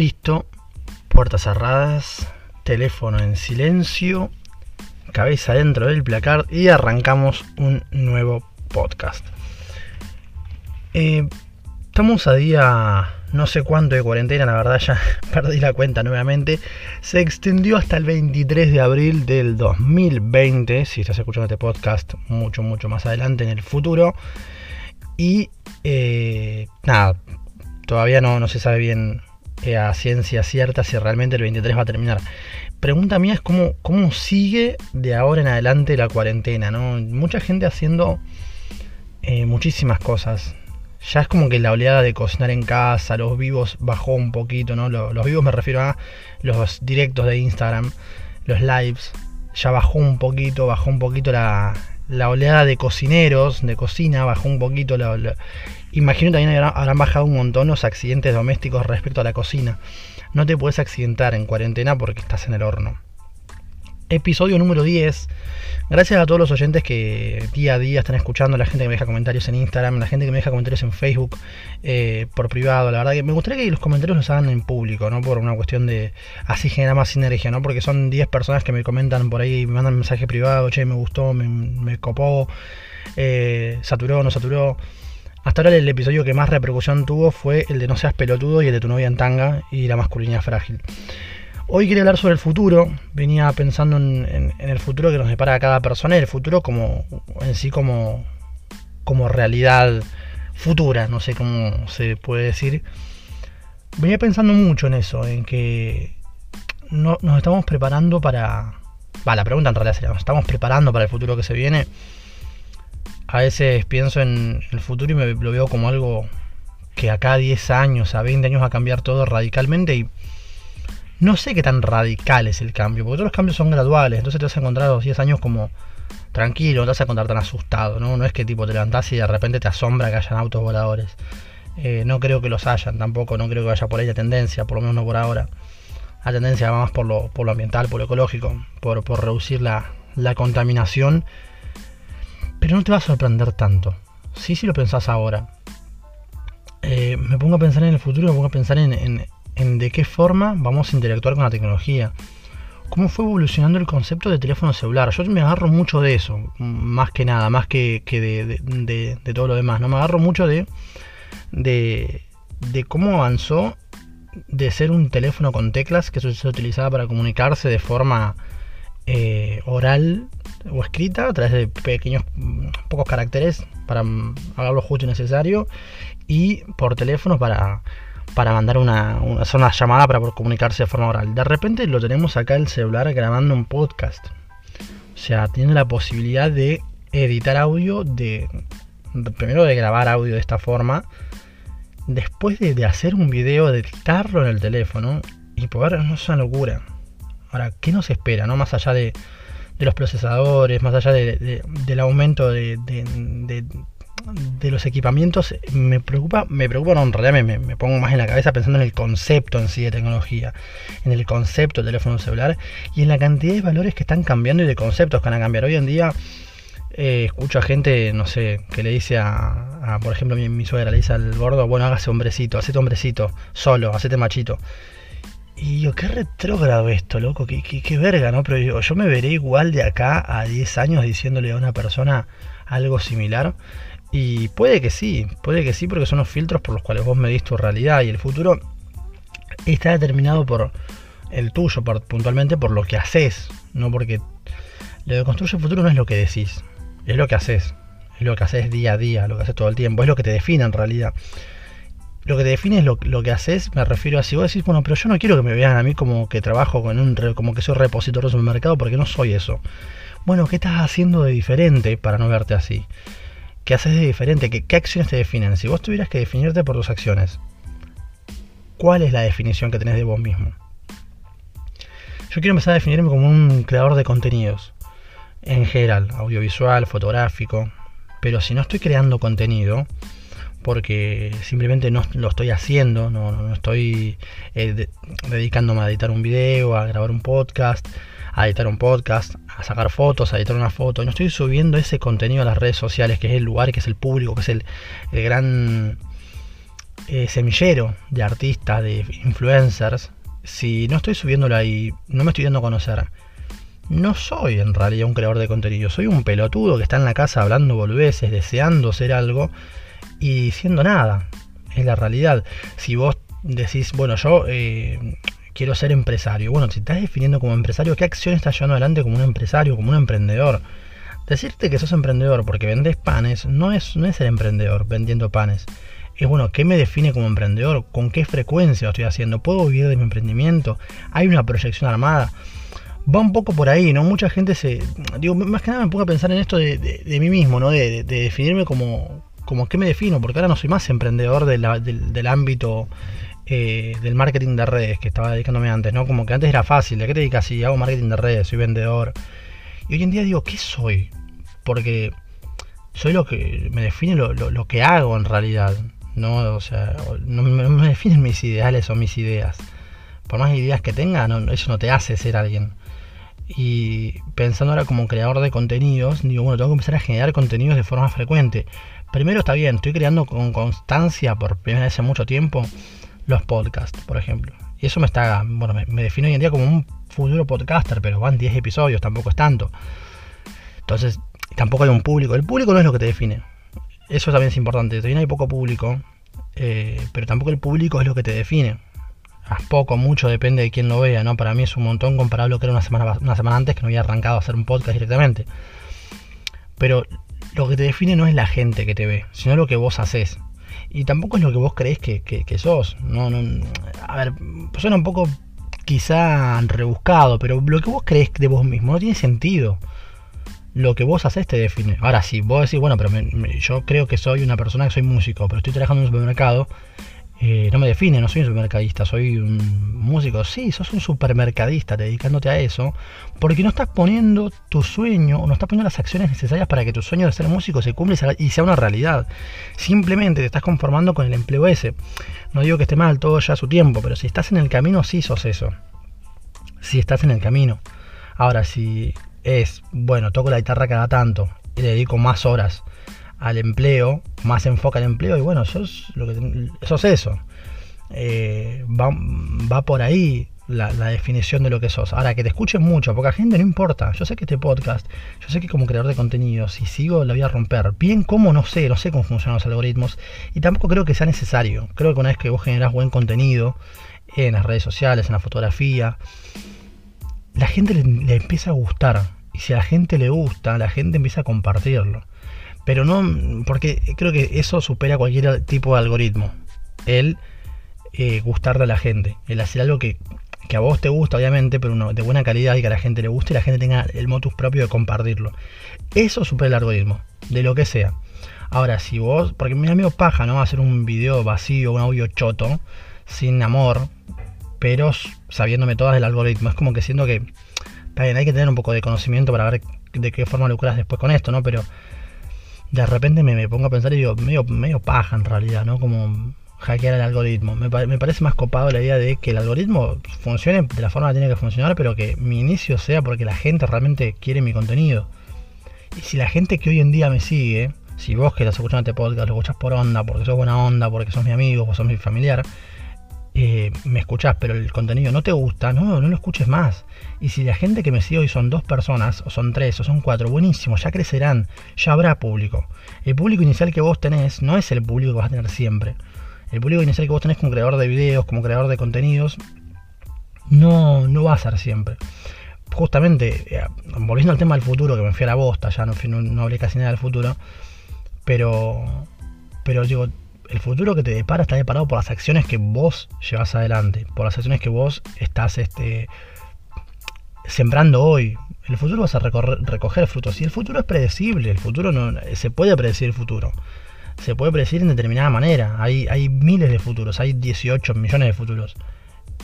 Listo, puertas cerradas, teléfono en silencio, cabeza dentro del placar y arrancamos un nuevo podcast. Eh, estamos a día no sé cuánto de cuarentena, la verdad ya perdí la cuenta nuevamente. Se extendió hasta el 23 de abril del 2020, si estás escuchando este podcast mucho, mucho más adelante en el futuro. Y eh, nada, todavía no, se sabe bien a ciencia cierta si realmente el 23 va a terminar. Pregunta mía es cómo, cómo sigue de ahora en adelante la cuarentena, ¿no? Mucha gente haciendo eh, muchísimas cosas. Ya es como que la oleada de cocinar en casa, los vivos bajó un poquito, ¿no? Los, vivos me refiero a los directos de Instagram, los lives. Ya bajó un poquito, bajó un poquito la, la oleada de cocineros, de cocina, bajó un poquito. La, Imagino también habrán, bajado un montón los accidentes domésticos respecto a la cocina. No te puedes accidentar en cuarentena porque estás en el horno. Episodio número 10. Gracias a todos los oyentes que día a día están escuchando, la gente que me deja comentarios en Instagram, la gente que me deja comentarios en Facebook, eh, por privado. La verdad que me gustaría que los comentarios los hagan en público, ¿no? Por una cuestión de así genera más sinergia, ¿no? Porque son 10 personas que me comentan por ahí, me mandan mensaje privado, che, me gustó, me, copó, eh, saturó, no saturó. Hasta ahora el episodio que más repercusión tuvo fue el de No seas pelotudo y el de tu novia en tanga y la masculinidad frágil. Hoy quería hablar sobre el futuro. Venía pensando en, el futuro que nos depara a cada persona y el futuro como en sí como, como realidad futura, no sé cómo se puede decir. Venía pensando mucho en eso, en que no, nos estamos preparando para... Va, la pregunta en realidad sería, ¿nos estamos preparando para el futuro que se viene? A veces pienso en el futuro y me lo veo como algo que acá a 10 años, a 20 años va a cambiar todo radicalmente y no sé qué tan radical es el cambio, porque todos los cambios son graduales, entonces te vas a encontrar a los 10 años como tranquilo, no te vas a encontrar tan asustado, ¿no? No es que tipo te levantás y de repente te asombra que hayan autos voladores. Eh, no creo que los hayan, tampoco, no creo que vaya por ahí la tendencia, por lo menos no por ahora. La tendencia va más por lo, por lo ambiental, por lo ecológico, por, por reducir la, la contaminación pero no te va a sorprender tanto. Sí, si lo pensás ahora. Eh, me pongo a pensar en el futuro, me pongo a pensar en, de qué forma vamos a interactuar con la tecnología. Cómo fue evolucionando el concepto de teléfono celular. Yo me agarro mucho de eso, más que nada, más que, de, todo lo demás. No me agarro mucho de, de, cómo avanzó de ser un teléfono con teclas que se utilizaba para comunicarse de forma eh, oral o escrita a través de pequeños, pocos caracteres para hablar lo justo y necesario y por teléfono para, para mandar una, una, una llamada para comunicarse de forma oral. De repente lo tenemos acá el celular grabando un podcast. O sea, tiene la posibilidad de editar audio, de primero de grabar audio de esta forma, después de, hacer un video, de editarlo en el teléfono y poder, no es una locura. Ahora, ¿qué nos espera? No? Más allá de, los procesadores, más allá del aumento de, los equipamientos, me preocupa, me preocupa, no, en realidad me, pongo más en la cabeza pensando en el concepto en sí de tecnología, en el concepto del teléfono celular y en la cantidad de valores que están cambiando y de conceptos que van a cambiar. Hoy en día eh, escucho a gente, no sé, que le dice a, por ejemplo, mi, mi, suegra le dice al gordo, bueno, hágase hombrecito, hacete hombrecito, solo, hacete machito. Y yo, qué retrógrado esto, loco, qué, qué, verga, ¿no? Pero yo, me veré igual de acá a 10 años diciéndole a una persona algo similar. Y puede que sí, puede que sí, porque son los filtros por los cuales vos medís tu realidad. Y el futuro está determinado por el tuyo, puntualmente por lo que haces, no porque lo que construye el futuro no es lo que decís, es lo que haces, es lo que haces día a día, lo que haces todo el tiempo, es lo que te define en realidad lo que te define es lo, que haces, me refiero a si vos decís, bueno, pero yo no quiero que me vean a mí como que trabajo con un, como que soy repositor de supermercado porque no soy eso. Bueno, ¿qué estás haciendo de diferente para no verte así? ¿Qué haces de diferente? ¿Qué, acciones te definen? Si vos tuvieras que definirte por tus acciones, ¿cuál es la definición que tenés de vos mismo? Yo quiero empezar a definirme como un creador de contenidos, en general, audiovisual, fotográfico, pero si no estoy creando contenido, porque simplemente no lo estoy haciendo, no, estoy eh, dedicándome a editar un video, a grabar un podcast, a editar un podcast, a sacar fotos, a editar una foto, no estoy subiendo ese contenido a las redes sociales, que es el lugar, que es el público, que es el, gran eh, semillero de artistas, de influencers, si no estoy subiéndolo ahí, no me estoy dando a conocer, no soy en realidad un creador de contenido, soy un pelotudo que está en la casa hablando boludeces, deseando ser algo y siendo nada. Es la realidad. Si vos decís, bueno, yo eh, quiero ser empresario, bueno, si estás definiendo como empresario, ¿qué acción estás llevando adelante como un empresario, como un emprendedor? Decirte que sos emprendedor porque vendés panes no es, no es ser emprendedor vendiendo panes. Es bueno, ¿qué me define como emprendedor? ¿Con qué frecuencia lo estoy haciendo? ¿Puedo vivir de mi emprendimiento? ¿Hay una proyección armada? Va un poco por ahí, ¿no? Mucha gente se. Digo, más que nada me pongo a pensar en esto de, mí mismo, ¿no? De, definirme como, como qué me defino, porque ahora no soy más emprendedor del, ámbito eh, del marketing de redes que estaba dedicándome antes, ¿no? Como que antes era fácil, ¿de qué te dedicas? Si hago marketing de redes, soy vendedor. Y hoy en día digo, ¿qué soy? porque soy lo que me define lo, que hago en realidad. No, o sea, no, me definen mis ideales o mis ideas. Por más ideas que tenga, eso no te hace ser alguien. Y pensando ahora como creador de contenidos, digo, bueno, tengo que empezar a generar contenidos de forma frecuente. Primero está bien, estoy creando con constancia por primera vez en mucho tiempo los podcasts, por ejemplo. Y eso me está, bueno, me, me defino hoy en día como un futuro podcaster, pero van 10 episodios, tampoco es tanto. Entonces, tampoco hay un público. El público no es lo que te define. Eso también es importante. También hay poco público, eh, pero tampoco el público es lo que te define. Haz poco, mucho, depende de quién lo vea, ¿no? Para mí es un montón comparado a lo que era una semana, una semana antes que no había arrancado a hacer un podcast directamente. Pero lo que te define no es la gente que te ve, sino lo que vos haces. Y tampoco es lo que vos crees que, sos. No, no, a ver, suena un poco quizá rebuscado, pero lo que vos crees de vos mismo no tiene sentido lo que vos haces te define. Ahora, si vos decís, bueno, pero yo creo que soy una persona que soy músico, pero estoy trabajando en un supermercado, eh, no me define, no soy un supermercadista, soy un músico. Sí, sos un supermercadista dedicándote a eso, porque no estás poniendo tu sueño, o no estás poniendo las acciones necesarias para que tu sueño de ser músico se cumpla y sea una realidad. Simplemente te estás conformando con el empleo ese. No digo que esté mal, todo ya su tiempo, pero si estás en el camino, sí sos eso. Si estás en el camino. Ahora, si es, bueno, toco la guitarra cada tanto y le dedico más horas al empleo, más enfoque al empleo y bueno, eso es, lo que, eso, es eso. Eh, va, por ahí la, definición de lo que sos. Ahora, que te escuchen mucho, poca gente no importa. Yo sé que este podcast, yo sé que como creador de contenido, si sigo la voy a romper. Bien, cómo no sé, no sé cómo funcionan los algoritmos y tampoco creo que sea necesario. Creo que una vez que vos generás buen contenido en las redes sociales, en la fotografía, la gente le, empieza a gustar. Y si a la gente le gusta, la gente empieza a compartirlo. Pero no, porque creo que eso supera cualquier tipo de algoritmo. El eh, gustarle a la gente. El hacer algo que, a vos te gusta, obviamente, pero de buena calidad y que a la gente le guste y la gente tenga el motus propio de compartirlo. Eso supera el algoritmo, de lo que sea. Ahora, si vos, porque mi amigo paja, ¿no? Hacer un video vacío, un audio choto, sin amor, pero sabiéndome todas del algoritmo. Es como que siento que también hay que tener un poco de conocimiento para ver de qué forma lucras después con esto, ¿no? Pero de repente me, pongo a pensar y digo, medio, medio paja en realidad, ¿no? Como hackear el algoritmo. Me, me, parece más copado la idea de que el algoritmo funcione de la forma que tiene que funcionar, pero que mi inicio sea porque la gente realmente quiere mi contenido. Y si la gente que hoy en día me sigue, si vos que estás escuchando este podcast lo escuchas por onda, porque sos buena onda, porque sos mi amigo o sos mi familiar, eh, me escuchás, pero el contenido no te gusta, no, no lo escuches más. Y si la gente que me sigue hoy son dos personas, o son tres, o son cuatro, buenísimo, ya crecerán, ya habrá público. El público inicial que vos tenés no es el público que vas a tener siempre. El público inicial que vos tenés como creador de videos, como creador de contenidos, no, no va a ser siempre. Justamente, eh, volviendo al tema del futuro, que me fui a la bosta, ya no, no, hablé casi nada del futuro, pero, pero digo, el futuro que te depara está deparado por las acciones que vos llevas adelante, por las acciones que vos estás este, sembrando hoy. El futuro vas a recoger frutos. Y el futuro es predecible, el futuro no se puede predecir el futuro. Se puede predecir en determinada manera. Hay, hay miles de futuros, hay 18 millones de futuros.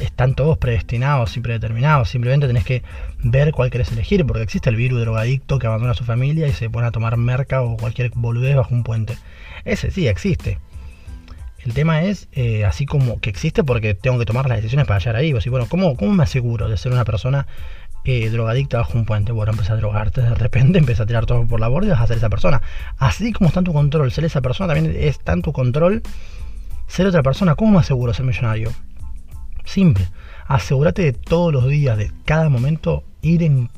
Están todos predestinados y predeterminados. Simplemente tenés que ver cuál querés elegir. Porque existe el virus drogadicto que abandona a su familia y se pone a tomar merca o cualquier boludez bajo un puente. Ese sí existe. El tema es, eh, así como que existe porque tengo que tomar las decisiones para llegar ahí. O bueno, ¿cómo, ¿cómo me aseguro de ser una persona eh, drogadicta bajo un puente? Bueno, empieza a drogarte de repente, empieza a tirar todo por la borda y vas a ser esa persona. Así como está en tu control ser esa persona, también está en tu control ser otra persona. ¿Cómo me aseguro ser millonario? Simple. Asegúrate de todos los días, de cada momento, ir en,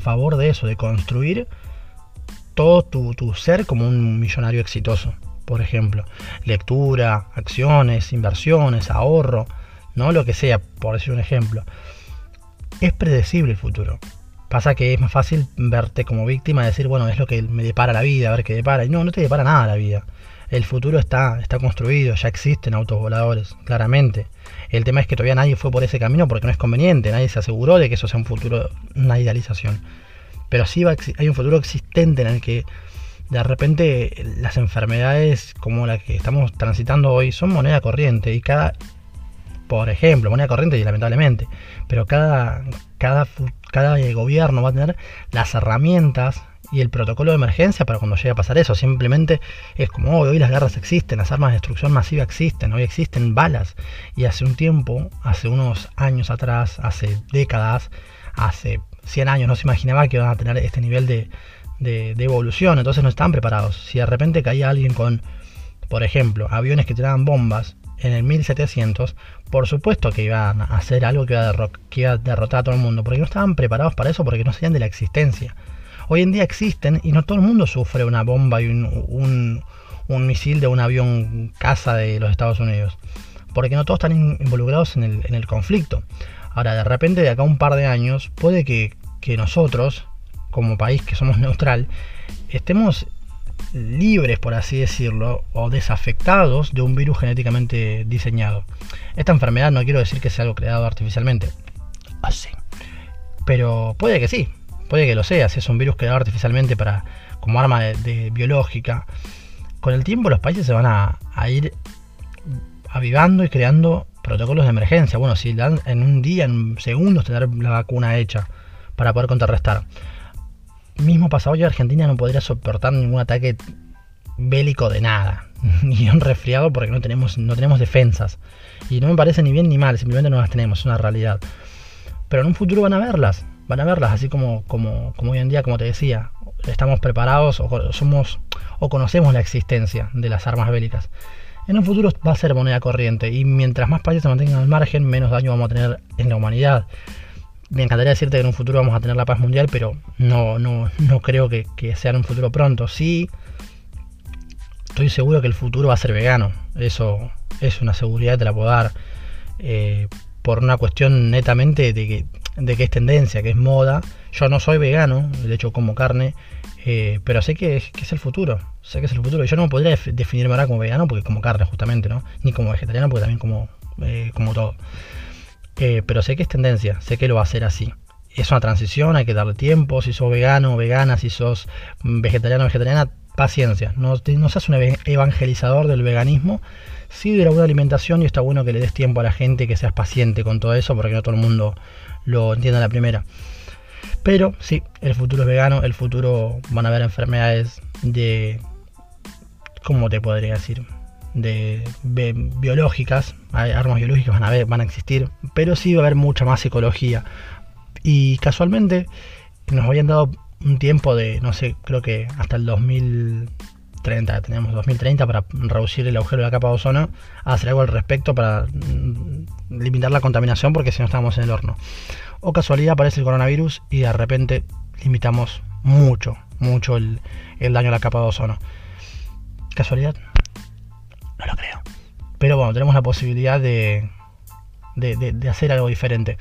favor de eso, de construir todo tu, tu ser como un millonario exitoso. Por ejemplo, lectura, acciones, inversiones, ahorro, no lo que sea, por decir un ejemplo. Es predecible el futuro. Pasa que es más fácil verte como víctima y decir, bueno, es lo que me depara la vida, a ver qué depara. Y no, no te depara nada la vida. El futuro está, está construido, ya existen autos voladores, claramente. El tema es que todavía nadie fue por ese camino porque no es conveniente, nadie se aseguró de que eso sea un futuro, una idealización. Pero sí va, hay un futuro existente en el que de repente las enfermedades como la que estamos transitando hoy son moneda corriente y cada, por ejemplo, moneda corriente y lamentablemente, pero cada, cada, cada gobierno va a tener las herramientas y el protocolo de emergencia para cuando llegue a pasar eso. Simplemente es como hoy, hoy las guerras existen, las armas de destrucción masiva existen, hoy existen balas. Y hace un tiempo, hace unos años atrás, hace décadas, hace 100 años, no se imaginaba que iban a tener este nivel de, de, evolución, entonces no están preparados. Si de repente caía alguien con, por ejemplo, aviones que tiraban bombas en el 1700, por supuesto que iban a hacer algo que iba, a que iba a derrotar a todo el mundo, porque no estaban preparados para eso, porque no sabían de la existencia. Hoy en día existen y no todo el mundo sufre una bomba y un, un, misil de un avión caza de los Estados Unidos, porque no todos están involucrados en el, en el conflicto. Ahora, de repente, de acá a un par de años, puede que, que nosotros, como país que somos neutral, estemos libres, por así decirlo, o desafectados de un virus genéticamente diseñado. Esta enfermedad no quiero decir que sea algo creado artificialmente. Así. Pero puede que sí, puede que lo sea, si es un virus creado artificialmente para como arma de, biológica. Con el tiempo los países se van a, ir avivando y creando protocolos de emergencia. Bueno, si dan en un día, en segundos, tener la vacuna hecha para poder contrarrestar mismo pasado hoy Argentina no podría soportar ningún ataque bélico de nada, ni un resfriado porque no tenemos, no tenemos defensas. Y no me parece ni bien ni mal, simplemente no las tenemos, es una realidad. Pero en un futuro van a verlas, van a verlas, así como, como, como hoy en día, como te decía, estamos preparados o somos o conocemos la existencia de las armas bélicas. En un futuro va a ser moneda corriente y mientras más países se mantengan al margen, menos daño vamos a tener en la humanidad me encantaría decirte que en un futuro vamos a tener la paz mundial, pero no, no, no creo que, sea en un futuro pronto. Sí, estoy seguro que el futuro va a ser vegano. Eso es una seguridad, te la puedo dar. Eh, por una cuestión netamente de que, de que es tendencia, que es moda. Yo no soy vegano, de hecho como carne, eh, pero sé que, es el futuro. Sé que es el futuro. Yo no podría definirme ahora como vegano porque como carne, justamente, ¿no? Ni como vegetariano porque también como, eh, como todo. Eh, pero sé que es tendencia, sé que lo va a hacer así. Es una transición, hay que darle tiempo. Si sos vegano o vegana, si sos vegetariano o vegetariana, paciencia. No, no seas un evangelizador del veganismo, sí de la buena alimentación y está bueno que le des tiempo a la gente, que seas paciente con todo eso, porque no todo el mundo lo entiende a la primera. Pero sí, el futuro es vegano, el futuro van a haber enfermedades de... ¿Cómo te podría decir? De, biológicas, armas biológicas van a, van a existir, pero sí va a haber mucha más psicología. Y casualmente nos habían dado un tiempo de, no sé, creo que hasta el 2030, tenemos 2030 para reducir el agujero de la capa de ozono, hacer algo al respecto para mm, limitar la contaminación porque si no estamos en el horno. O casualidad aparece el coronavirus y de repente limitamos mucho, mucho el, el daño a la capa de ozono. ¿Casualidad? No lo creo. Pero bueno, tenemos la posibilidad de, de, hacer algo diferente.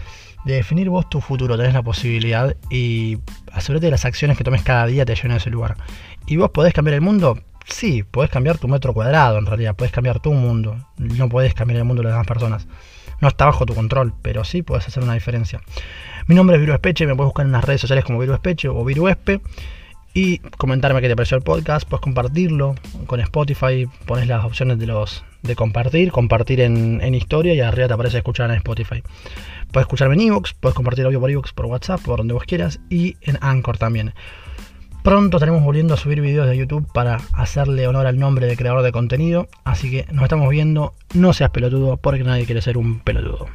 De definir vos tu futuro, tenés la posibilidad y asegúrate que las acciones que tomes cada día te lleven a ese lugar. ¿Y vos podés cambiar el mundo? Sí, podés cambiar tu metro cuadrado en realidad, podés cambiar tu mundo. No podés cambiar el mundo de las demás personas. No está bajo tu control, pero sí podés hacer una diferencia. Mi nombre es Viru Espeche, me puedes buscar en las redes sociales como Viru Espeche o Viru Espe y comentarme qué te pareció el podcast, puedes compartirlo con Spotify, pones las opciones de los de compartir, compartir en, historia y arriba te aparece escuchar en Spotify. Puedes escucharme en Evox, puedes compartir audio por Evox, por WhatsApp, por donde vos quieras y en Anchor también. Pronto estaremos volviendo a subir videos de YouTube para hacerle honor al nombre de creador de contenido, así que nos estamos viendo, no seas pelotudo porque nadie quiere ser un pelotudo.